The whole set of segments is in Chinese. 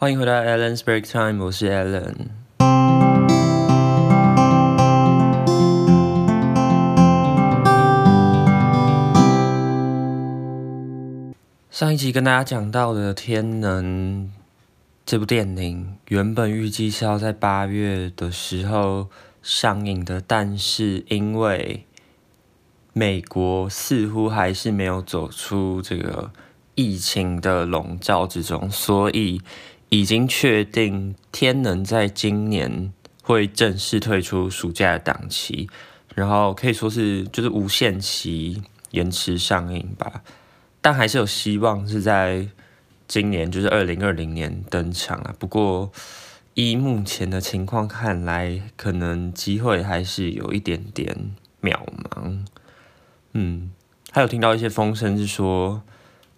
欢迎回到 Alan's Break Time，我是 Alan。上一集跟大家讲到的《天能》这部电影，原本预计是要在八月的时候上映的，但是因为美国似乎还是没有走出这个疫情的笼罩之中，所以。已经确定，天能在今年会正式退出暑假的档期，然后可以说是就是无限期延迟上映吧，但还是有希望是在今年，就是二零二零年登场啊。不过依目前的情况看来，可能机会还是有一点点渺茫。嗯，还有听到一些风声是说。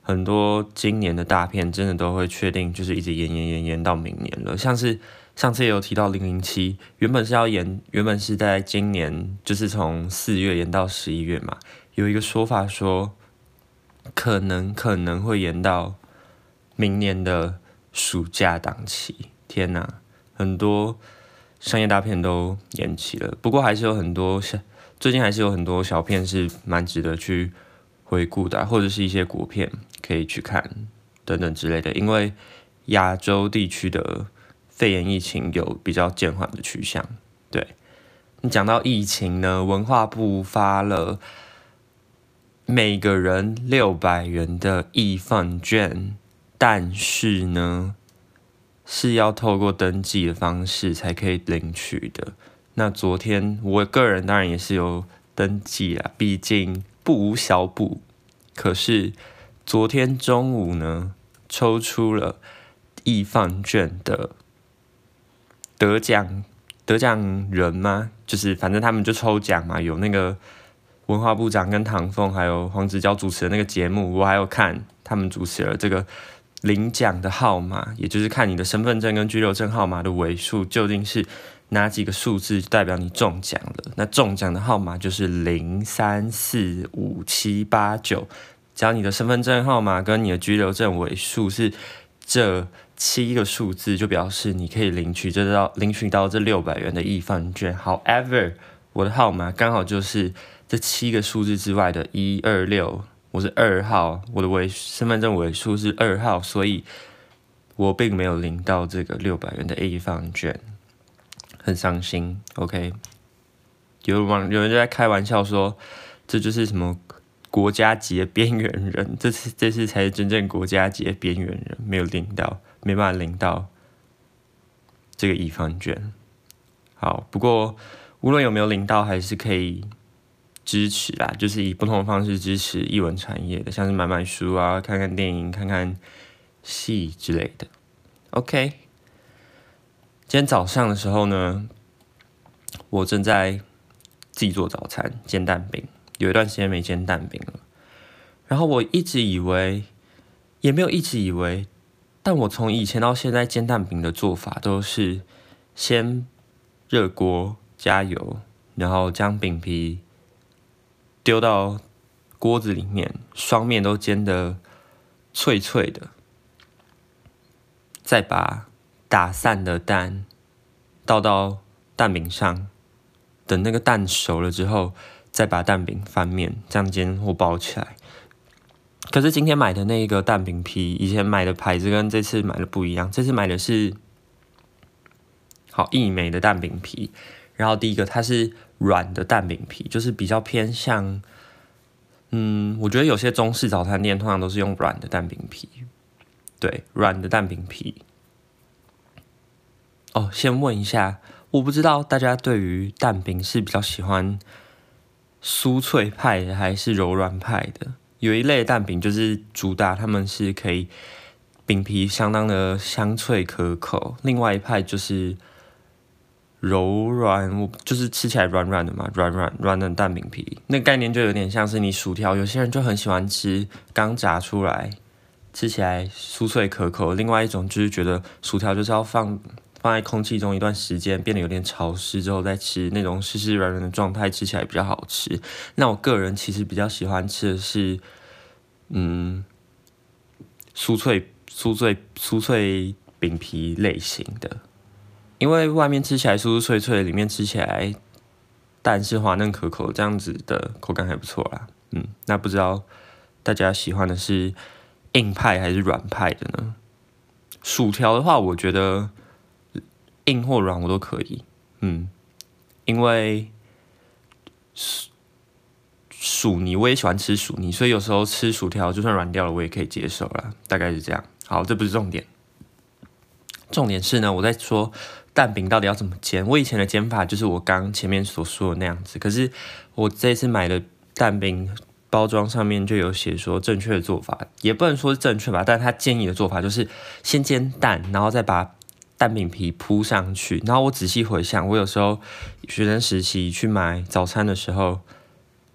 很多今年的大片真的都会确定，就是一直延延延延到明年了。像是上次也有提到《零零七》，原本是要延，原本是在今年，就是从四月延到十一月嘛。有一个说法说，可能可能会延到明年的暑假档期。天哪，很多商业大片都延期了。不过还是有很多小，最近还是有很多小片是蛮值得去回顾的，或者是一些国片。可以去看等等之类的，因为亚洲地区的肺炎疫情有比较减缓的趋向。对，你讲到疫情呢，文化部发了每个人六百元的义饭券，但是呢是要透过登记的方式才可以领取的。那昨天我个人当然也是有登记啦，毕竟不无小补。可是。昨天中午呢，抽出了易放卷的得奖得奖人吗？就是反正他们就抽奖嘛，有那个文化部长跟唐凤还有黄子佼主持的那个节目，我还有看他们主持了这个领奖的号码，也就是看你的身份证跟居留证号码的尾数究竟是哪几个数字代表你中奖了。那中奖的号码就是零三四五七八九。只要你的身份证号码跟你的居留证尾数是这七个数字，就表示你可以领取这到领取到这六百元的易放券。However，我的号码刚好就是这七个数字之外的一二六，我是二号，我的尾身份证尾数是二号，所以我并没有领到这个六百元的易放券，很伤心。OK，有网有人就在开玩笑说，这就是什么？国家级的边缘人，这次这次才是真正国家级的边缘人，没有领到，没办法领到这个乙方卷。好，不过无论有没有领到，还是可以支持啦，就是以不同的方式支持艺文产业的，像是买买书啊、看看电影、看看戏之类的。OK，今天早上的时候呢，我正在自己做早餐，煎蛋饼。有一段时间没煎蛋饼了，然后我一直以为，也没有一直以为，但我从以前到现在煎蛋饼的做法都是先热锅加油，然后将饼皮丢到锅子里面，双面都煎得脆脆的，再把打散的蛋倒到蛋饼上，等那个蛋熟了之后。再把蛋饼翻面，这样煎或包起来。可是今天买的那个蛋饼皮，以前买的牌子跟这次买的不一样。这次买的是好义美的蛋饼皮，然后第一个它是软的蛋饼皮，就是比较偏向，嗯，我觉得有些中式早餐店通常都是用软的蛋饼皮，对，软的蛋饼皮。哦，先问一下，我不知道大家对于蛋饼是比较喜欢。酥脆派还是柔软派的？有一类蛋饼就是主打，他们是可以饼皮相当的香脆可口。另外一派就是柔软，就是吃起来软软的嘛，软软软的蛋饼皮。那概念就有点像是你薯条，有些人就很喜欢吃刚炸出来，吃起来酥脆可口。另外一种就是觉得薯条就是要放。放在空气中一段时间，变得有点潮湿之后再吃，那种湿湿软软的状态吃起来比较好吃。那我个人其实比较喜欢吃的是，嗯，酥脆、酥脆、酥脆饼皮类型的，因为外面吃起来酥酥脆脆，里面吃起来蛋是滑嫩可口，这样子的口感还不错啦。嗯，那不知道大家喜欢的是硬派还是软派的呢？薯条的话，我觉得硬或软我都可以。嗯，因为薯薯泥我也喜欢吃薯泥，所以有时候吃薯条就算软掉了，我也可以接受啦。大概是这样。好，这不是重点，重点是呢，我在说蛋饼到底要怎么煎。我以前的煎法就是我刚前面所说的那样子，可是我这次买的蛋饼包装上面就有写说正确的做法，也不能说是正确吧，但是他建议的做法就是先煎蛋，然后再把蛋饼皮铺上去，然后我仔细回想，我有时候学生时期去买早餐的时候，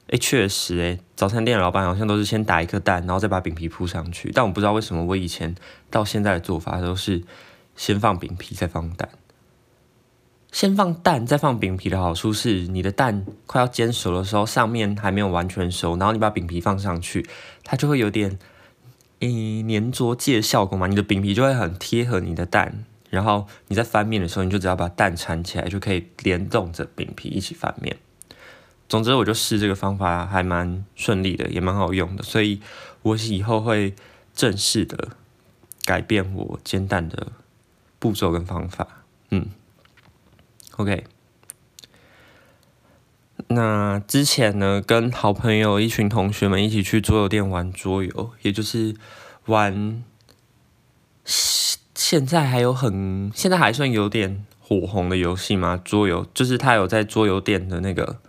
哎，确实，哎，早餐店的老板好像都是先打一颗蛋，然后再把饼皮铺上去。但我不知道为什么我以前到现在的做法都是先放饼皮再放蛋。先放蛋再放饼皮的好处是，你的蛋快要煎熟的时候，上面还没有完全熟，然后你把饼皮放上去，它就会有点，嗯，粘着剂的效果嘛，你的饼皮就会很贴合你的蛋。然后你在翻面的时候，你就只要把蛋缠起来，就可以联动着饼皮一起翻面。总之，我就试这个方法，还蛮顺利的，也蛮好用的。所以我以后会正式的改变我煎蛋的步骤跟方法。嗯，OK。那之前呢，跟好朋友一群同学们一起去桌游店玩桌游，也就是玩。现在还有很，现在还算有点火红的游戏吗？桌游就是它有在桌游店的那个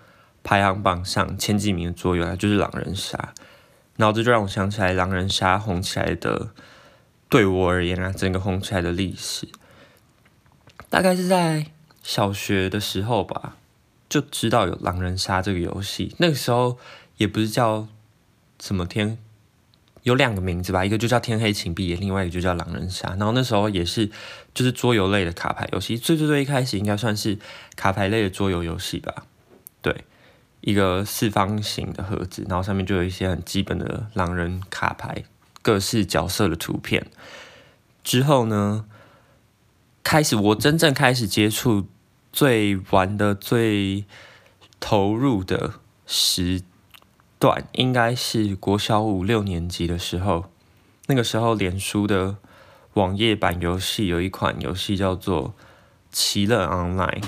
排行榜上前几名的桌游，啊就是狼人杀。然后这就让我想起来狼人杀红起来的，对我而言啊，整个红起来的历史，大概是在小学的时候吧，就知道有狼人杀这个游戏。那个时候也不是叫什么天。有两个名字吧，一个就叫天黑请闭眼，另外一个就叫狼人杀。然后那时候也是就是桌游类的卡牌游戏，最最最一开始应该算是卡牌类的桌游游戏吧。对，一个四方形的盒子，然后上面就有一些很基本的狼人卡牌，各式角色的图片。之后呢，开始我真正开始接触最玩的最投入的时。段应该是国小五六年级的时候，那个时候脸书的网页版游戏有一款游戏叫做《奇乐 Online》，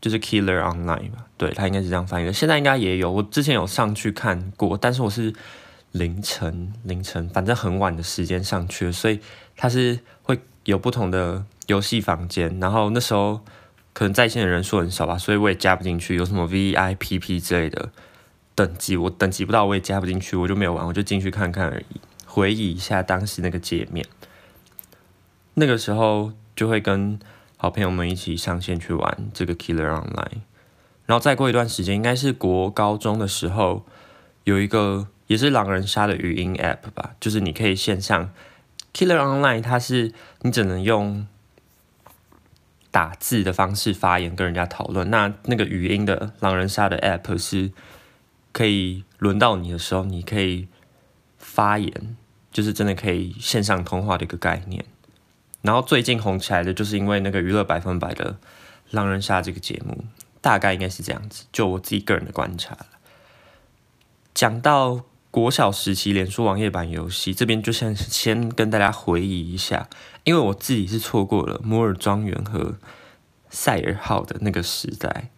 就是 Killer Online 吧？对，它应该是这样翻译的。现在应该也有，我之前有上去看过，但是我是凌晨凌晨，反正很晚的时间上去，所以它是会有不同的游戏房间，然后那时候可能在线的人数很少吧，所以我也加不进去，有什么 VIP 之类的。等级我等级不到，我也加不进去，我就没有玩，我就进去看看而已，回忆一下当时那个界面。那个时候就会跟好朋友们一起上线去玩这个 Killer Online，然后再过一段时间，应该是国高中的时候，有一个也是狼人杀的语音 App 吧，就是你可以线上 Killer Online，它是你只能用打字的方式发言跟人家讨论，那那个语音的狼人杀的 App 是。可以轮到你的时候，你可以发言，就是真的可以线上通话的一个概念。然后最近红起来的，就是因为那个娱乐百分百的狼人杀这个节目，大概应该是这样子。就我自己个人的观察。讲到国小时期脸书网页版游戏，这边就先先跟大家回忆一下，因为我自己是错过了摩尔庄园和赛尔号的那个时代。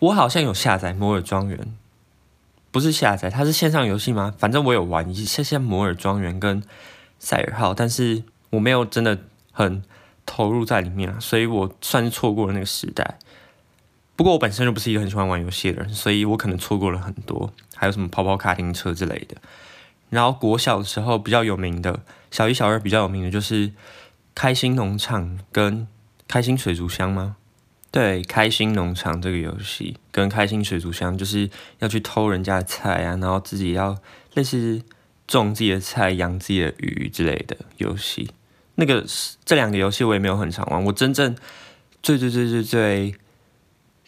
我好像有下载摩尔庄园。不是下载，它是线上游戏吗？反正我有玩一些像摩尔庄园跟赛尔号，但是我没有真的很投入在里面啊，所以我算是错过了那个时代。不过我本身就不是一个很喜欢玩游戏的人，所以我可能错过了很多，还有什么跑跑卡丁车之类的。然后国小的时候比较有名的，小一、小二比较有名的就是开心农场跟开心水族箱吗？对，开心农场这个游戏跟开心水族箱，就是要去偷人家的菜啊，然后自己要类似种自己的菜、养自己的鱼之类的游戏。那个这两个游戏我也没有很常玩，我真正最最最最最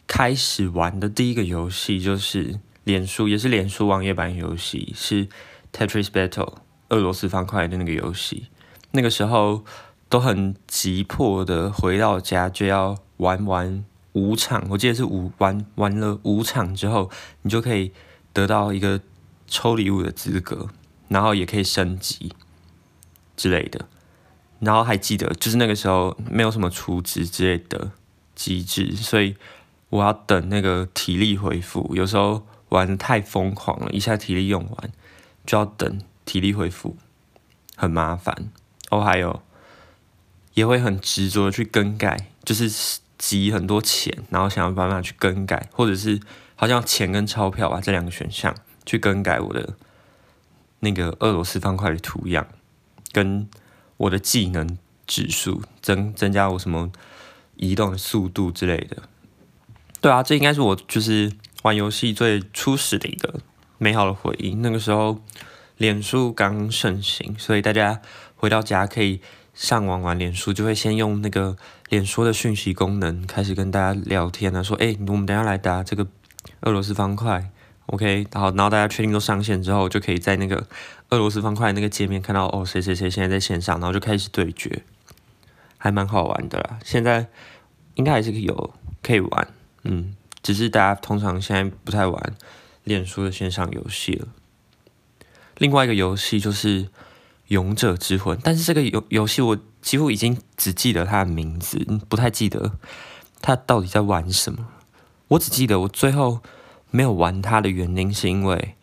开始玩的第一个游戏就是脸书，也是脸书网页版游戏，是 Tetris Battle 俄罗斯方块的那个游戏。那个时候。都很急迫的回到家就要玩完五场，我记得是五玩玩了五场之后，你就可以得到一个抽礼物的资格，然后也可以升级之类的。然后还记得，就是那个时候没有什么储值之类的机制，所以我要等那个体力恢复。有时候玩得太疯狂了，一下体力用完就要等体力恢复，很麻烦。哦，还有也会很执着的去更改，就是集很多钱，然后想要办法去更改，或者是好像钱跟钞票吧这两个选项去更改我的那个俄罗斯方块的图样跟。我的技能指数增增加我什么移动的速度之类的，对啊，这应该是我就是玩游戏最初始的一个美好的回忆。那个时候，脸书刚盛行，所以大家回到家可以上网玩脸书，就会先用那个脸书的讯息功能开始跟大家聊天啊，说，哎，我们等下来打这个俄罗斯方块。OK，好，然后大家确定都上线之后，就可以在那个俄罗斯方块那个界面看到哦，谁谁谁现在在线上，然后就开始对决，还蛮好玩的啦。现在应该还是有可以玩，嗯，只是大家通常现在不太玩脸书的线上游戏了。另外一个游戏就是《勇者之魂》，但是这个游游戏我几乎已经只记得它的名字，不太记得它到底在玩什么。我只记得我最后。没有玩它的原因是因为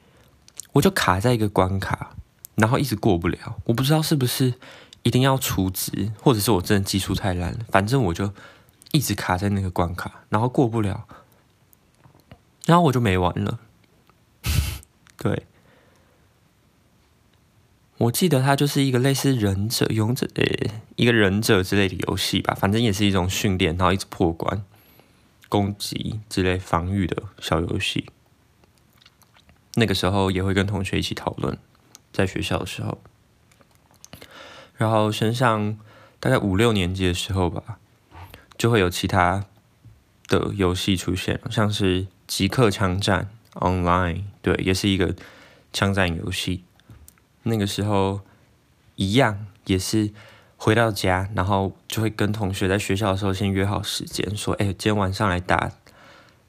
我就卡在一个关卡，然后一直过不了。我不知道是不是一定要储值，或者是我真的技术太烂了。反正我就一直卡在那个关卡，然后过不了，然后我就没玩了。对，我记得它就是一个类似忍者、勇者呃，一个忍者之类的游戏吧。反正也是一种训练，然后一直破关。攻击之类防御的小游戏，那个时候也会跟同学一起讨论，在学校的时候，然后升上大概五六年级的时候吧，就会有其他的游戏出现，像是《极客枪战 Online》，对，也是一个枪战游戏。那个时候一样也是。回到家，然后就会跟同学在学校的时候先约好时间，说：“哎，今天晚上来打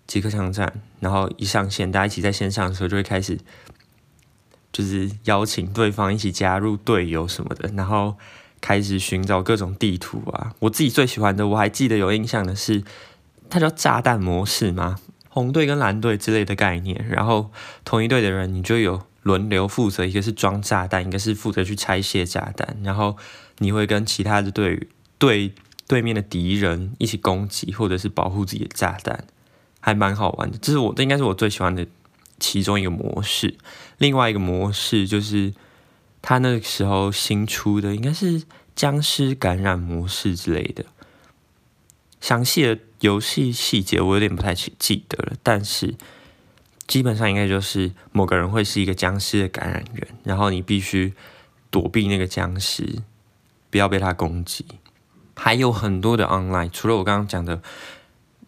极客枪战。”然后一上线，大家一起在线上的时候，就会开始就是邀请对方一起加入队友什么的，然后开始寻找各种地图啊。我自己最喜欢的，我还记得有印象的是，它叫炸弹模式嘛，红队跟蓝队之类的概念。然后同一队的人，你就有轮流负责，一个是装炸弹，一个是负责去拆卸炸弹，然后。你会跟其他的队对对面的敌人一起攻击，或者是保护自己的炸弹，还蛮好玩的。这是我这应该是我最喜欢的其中一个模式。另外一个模式就是他那个时候新出的，应该是僵尸感染模式之类的。详细的游戏细节我有点不太记记得了，但是基本上应该就是某个人会是一个僵尸的感染源，然后你必须躲避那个僵尸。不要被他攻击，还有很多的 online，除了我刚刚讲的《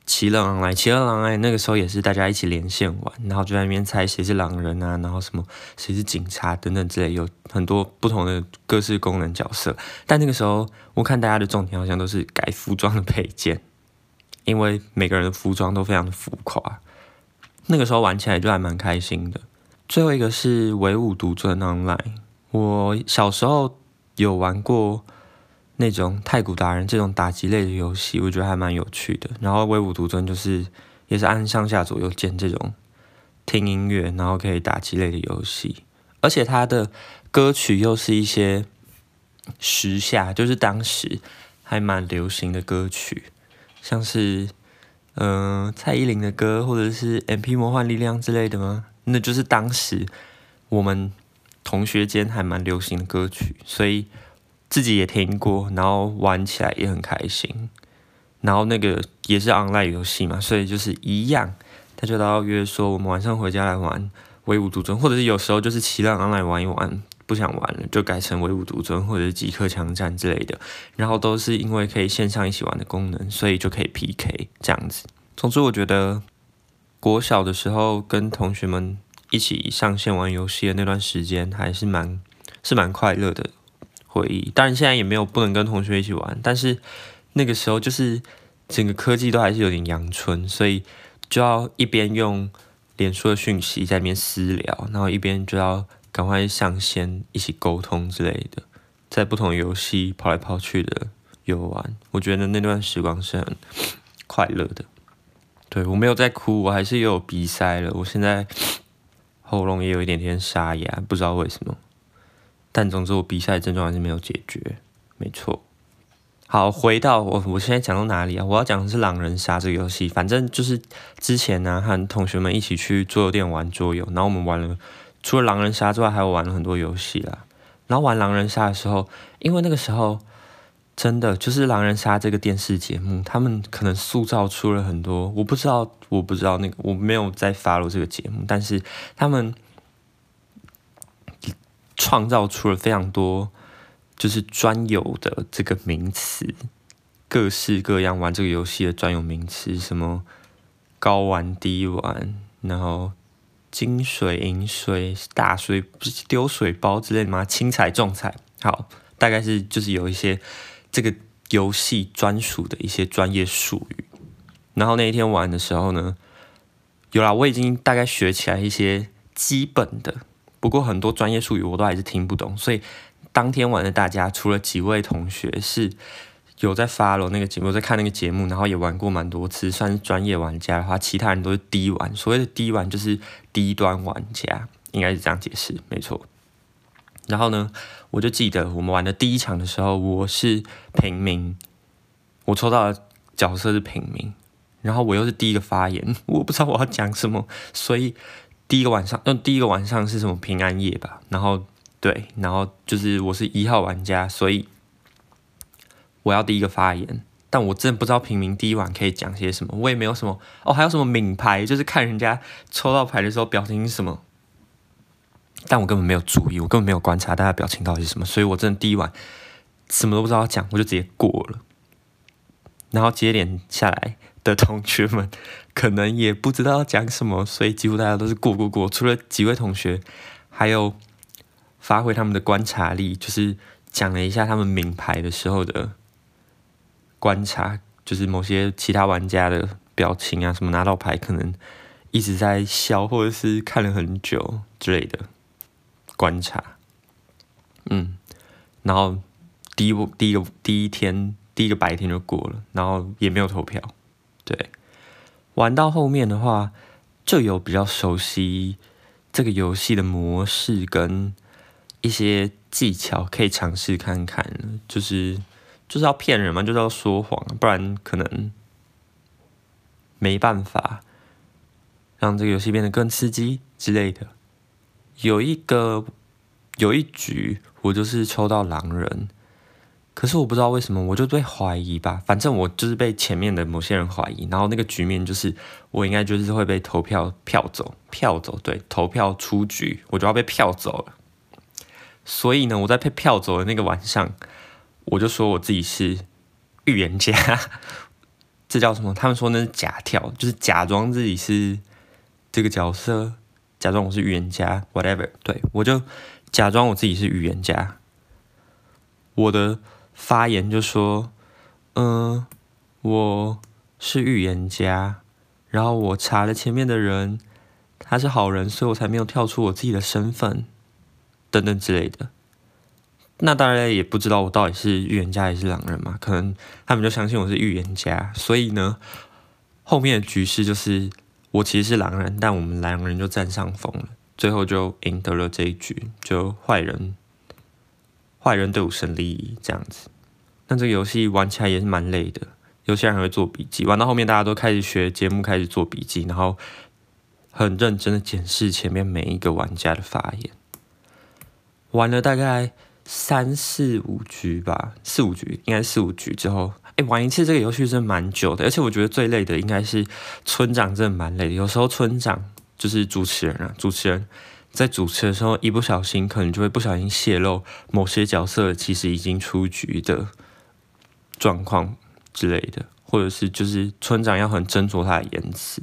奇乐 online》，《奇乐 online》那个时候也是大家一起连线玩，然后就在那边猜谁是狼人啊，然后什么谁是警察等等之类，有很多不同的各式功能角色。但那个时候我看大家的重点好像都是改服装的配件，因为每个人的服装都非常的浮夸。那个时候玩起来就还蛮开心的。最后一个是《唯吾独尊 online》，我小时候。有玩过那种太古达人这种打击类的游戏，我觉得还蛮有趣的。然后《唯吾独尊》就是也是按上下左右键这种听音乐，然后可以打击类的游戏，而且它的歌曲又是一些时下，就是当时还蛮流行的歌曲，像是嗯、蔡依林的歌，或者是 MP 魔幻力量之类的吗？那就是当时我们。同学间还蛮流行的歌曲，所以自己也听过，然后玩起来也很开心。然后那个也是 online 游戏嘛，所以就是一样，大家都要约说我们晚上回家来玩《唯吾独尊》，或者是有时候就是骑让 online 玩一玩，不想玩了就改成《唯吾独尊》或者《极客枪战》之类的。然后都是因为可以线上一起玩的功能，所以就可以 PK 这样子。总之，我觉得国小的时候跟同学们。一起上线玩游戏的那段时间还是蛮是蛮快乐的回忆。当然现在也没有不能跟同学一起玩，但是那个时候就是整个科技都还是有点阳春，所以就要一边用脸书的讯息在那边私聊，然后一边就要赶快上线一起沟通之类的，在不同游戏跑来跑去的游玩，我觉得那段时光是很快乐的。对，我没有在哭，我还是有鼻塞了。我现在喉咙也有一点点沙哑，不知道为什么。但总之我鼻塞症状还是没有解决，没错。好，回到我，我现在讲到哪里啊？我要讲的是狼人杀这个游戏。反正就是之前呢、和同学们一起去桌游店玩桌游，然后我们玩了除了狼人杀之外，还有玩了很多游戏啦。然后玩狼人杀的时候，因为那个时候真的就是狼人杀这个电视节目，他们可能塑造出了很多，我不知道，我不知道那个我没有在 follow 这个节目，但是他们。创造出了非常多，就是专有的这个名词，各式各样玩这个游戏的专有名词，什么高玩低玩，然后金水银水大水不是丢水包之类的吗？轻彩重彩，好，大概是就是有一些这个游戏专属的一些专业术语。然后那一天玩的时候呢，有啦，我已经大概学起来一些基本的。不过很多专业术语我都还是听不懂，所以当天玩的大家，除了几位同学是有在 follow 那个节目，在看那个节目，然后也玩过蛮多次，算是专业玩家的话，其他人都是低玩。所谓的低玩就是低端玩家，应该是这样解释，没错。然后呢，我就记得我们玩的第一场的时候，我是平民，我抽到的角色是平民，然后我又是第一个发言，我不知道我要讲什么，所以。第一个晚上，嗯，第一个晚上是什么平安夜吧？然后对，然后就是我是一号玩家，所以我要第一个发言。但我真的不知道平民第一晚可以讲些什么，我也没有什么哦，还有什么名牌，就是看人家抽到牌的时候表情是什么。但我根本没有注意，我根本没有观察大家表情到底是什么，所以我真的第一晚什么都不知道讲，我就直接过了。然后接连下来的同学们。可能也不知道讲什么，所以几乎大家都是过过过。除了几位同学，还有发挥他们的观察力，就是讲了一下他们名牌的时候的观察，就是某些其他玩家的表情啊，什么拿到牌可能一直在笑，或者是看了很久之类的观察。嗯，然后第一第一个第一天第一个白天就过了，然后也没有投票，对。玩到后面的话，就有比较熟悉这个游戏的模式跟一些技巧可以尝试看看。就是就是要骗人嘛，就是要说谎，不然可能没办法让这个游戏变得更刺激之类的。有一个有一局，我就是抽到狼人。可是我不知道为什么，我就被怀疑吧。反正我就是被前面的某些人怀疑，然后那个局面就是我应该就是会被投票票走，票走，对，投票出局，我就要被票走了。所以呢，我在被票走的那个晚上，我就说我自己是预言家，这叫什么？他们说那是假跳，就是假装自己是这个角色，假装我是预言家，whatever。对，我就假装我自己是预言家，我的。发言就说：“嗯，我是预言家，然后我查了前面的人，他是好人，所以我才没有跳出我自己的身份，等等之类的。那大家也不知道我到底是预言家还是狼人嘛？可能他们就相信我是预言家，所以呢，后面的局势就是我其实是狼人，但我们狼人就占上风了，最后就赢得了这一局，就坏人。”坏人队伍胜利，这样子。但这个游戏玩起来也是蛮累的，有些人还会做笔记。玩到后面，大家都开始学节目，开始做笔记，然后很认真的检视前面每一个玩家的发言。玩了大概三四五局吧，四五局应该四五局之后，哎，玩一次这个游戏真的蛮久的。而且我觉得最累的应该是村长，真的蛮累的。有时候村长就是主持人啊，主持人。在主持的时候，一不小心可能就会不小心泄露某些角色其实已经出局的状况之类的，或者是就是村长要很斟酌他的言辞，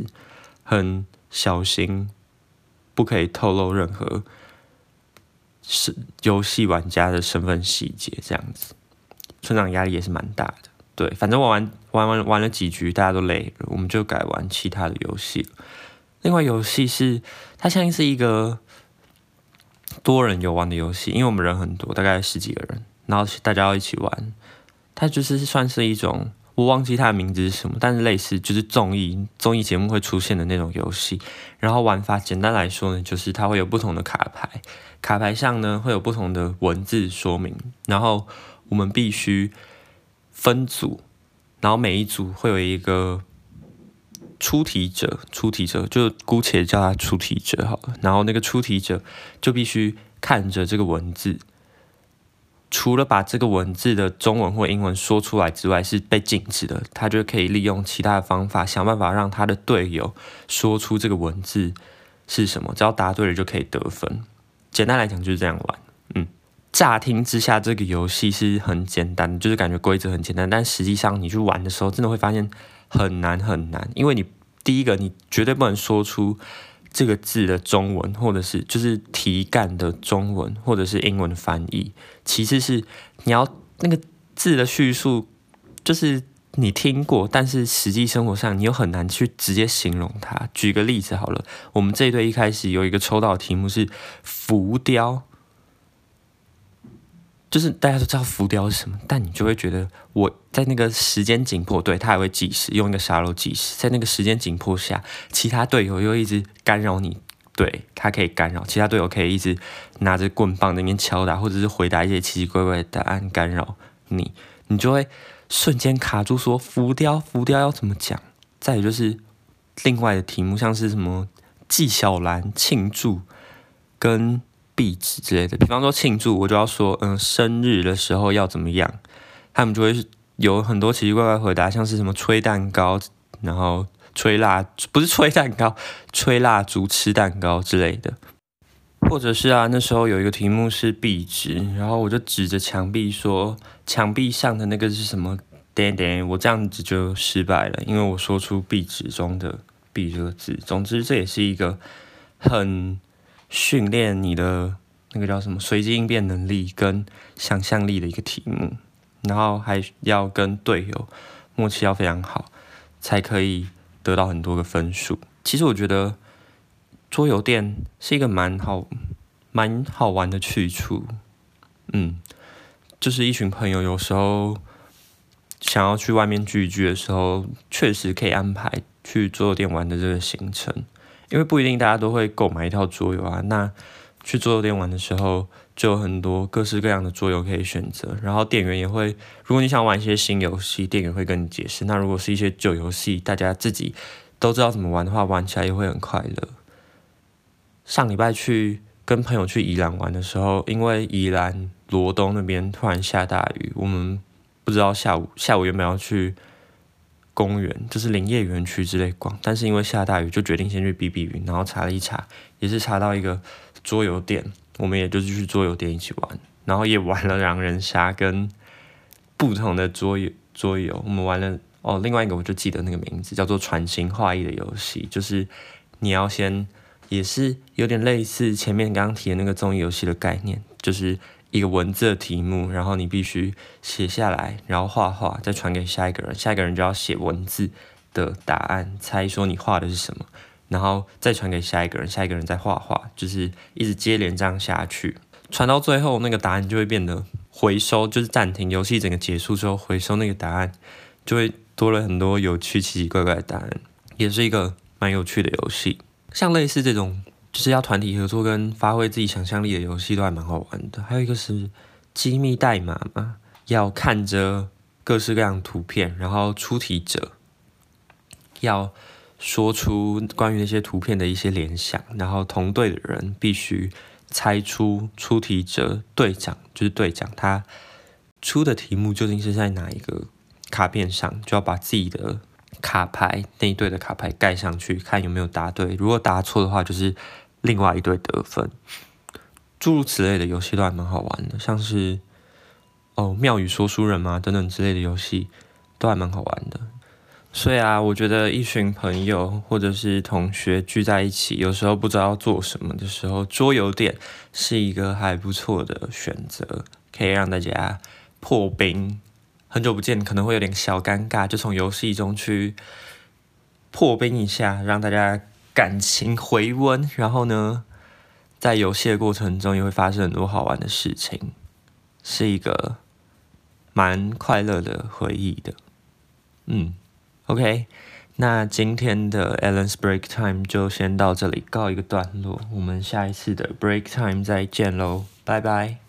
很小心，不可以透露任何是游戏玩家的身份细节这样子。村长压力也是蛮大的。对，反正玩玩玩完玩了几局，大家都累了，我们就改玩其他的游戏。另外游戏是它像是一个多人游玩的游戏，因为我们人很多，大概十几个人，然后大家要一起玩。它就是算是一种，我忘记它的名字是什么，但是类似就是综艺综艺节目会出现的那种游戏。然后玩法简单来说呢，就是它会有不同的卡牌，卡牌上呢会有不同的文字说明，然后我们必须分组，然后每一组会有一个出题者，出题者就姑且叫他出题者好了。然后那个出题者就必须看着这个文字。除了把这个文字的中文或英文说出来之外，是被禁止的。他就可以利用其他的方法，想办法让他的队友说出这个文字是什么。只要答对了就可以得分。简单来讲就是这样玩。嗯，乍听之下这个游戏是很简单，就是感觉规则很简单，但实际上你去玩的时候，真的会发现很难很难。因为你第一个，你绝对不能说出。这个字的中文，或者是就是题干的中文，或者是英文翻译。其次是你要那个字的叙述，就是你听过，但是实际生活上你又很难去直接形容它。举个例子好了，我们这一对一开始有一个抽到题目是浮雕。就是大家都知道浮雕是什么，但你就会觉得我在那个时间紧迫，对，他还会计时，用一个沙漏计时，在那个时间紧迫下，其他队友又一直干扰你，对，他可以干扰，其他队友可以一直拿着棍棒在那边敲打，或者是回答一些奇奇怪怪的答案干扰你，你就会瞬间卡住，说浮雕，浮雕要怎么讲？再有就是另外的题目，像是什么纪晓岚庆祝跟。壁纸之类的，比方说庆祝，我就要说，嗯，生日的时候要怎么样？他们就会有很多奇奇怪怪回答，像是什么吹蛋糕，然后吹蜡，不是吹蛋糕，吹蜡烛、吃蛋糕之类的。或者是啊，那时候有一个题目是壁纸，然后我就指着墙壁说，墙壁上的那个是什么？点点，我这样子就失败了，因为我说出壁纸中的“壁”这个字。总之，这也是一个很。训练你的那个叫什么随机应变能力跟想象力的一个题目，然后还要跟队友默契要非常好，才可以得到很多个分数。其实我觉得桌游店是一个蛮好、蛮好玩的去处。嗯，就是一群朋友有时候想要去外面聚一聚的时候，确实可以安排去桌游店玩的这个行程。因为不一定大家都会购买一套桌游啊，那去桌游店玩的时候，就有很多各式各样的桌游可以选择。然后店员也会，如果你想玩一些新游戏，店员会跟你解释。那如果是一些旧游戏，大家自己都知道怎么玩的话，玩起来也会很快乐。上礼拜去跟朋友去宜兰玩的时候，因为宜兰罗东那边突然下大雨，我们不知道下午下午有没有要去。公园就是林业园区之类逛，但是因为下大雨，就决定先去避避雨。然后查了一查，也是查到一个桌游店，我们也就是去桌游店一起玩，然后也玩了狼人杀跟不同的桌游桌游。我们玩了哦，另外一个我就记得那个名字叫做传情画意的游戏，就是你要先也是有点类似前面刚刚提的那个综艺游戏的概念，就是。一个文字的题目，然后你必须写下来，然后画画，再传给下一个人，下一个人就要写文字的答案，猜说你画的是什么，然后再传给下一个人，下一个人再画画，就是一直接连这样下去，传到最后那个答案就会变得回收，就是暂停游戏整个结束之后回收那个答案，就会多了很多有趣奇奇怪怪的答案，也是一个蛮有趣的游戏，像类似这种。就是要团体合作跟发挥自己想象力的游戏都还蛮好玩的。还有一个是机密代码嘛，要看着各式各样图片，然后出题者要说出关于那些图片的一些联想，然后同队的人必须猜出出题者队长就是队长他出的题目究竟是在哪一个卡片上，就要把自己的。卡牌那一队的卡牌盖上去，看有没有答对。如果答错的话，就是另外一队得分。诸如此类的游戏都还蛮好玩的，像是哦庙宇说书人嘛等等之类的游戏都还蛮好玩的。所以啊，我觉得一群朋友或者是同学聚在一起，有时候不知道要做什么的时候，桌游店是一个还不错的选择，可以让大家破冰。很久不见，可能会有点小尴尬，就从游戏中去破冰一下，让大家感情回温。然后呢，在游戏的过程中也会发生很多好玩的事情，是一个蛮快乐的回忆的。嗯。OK，那今天的 Alan's Break Time 就先到这里告一个段落，我们下一次的 Break Time 再见喽，拜拜。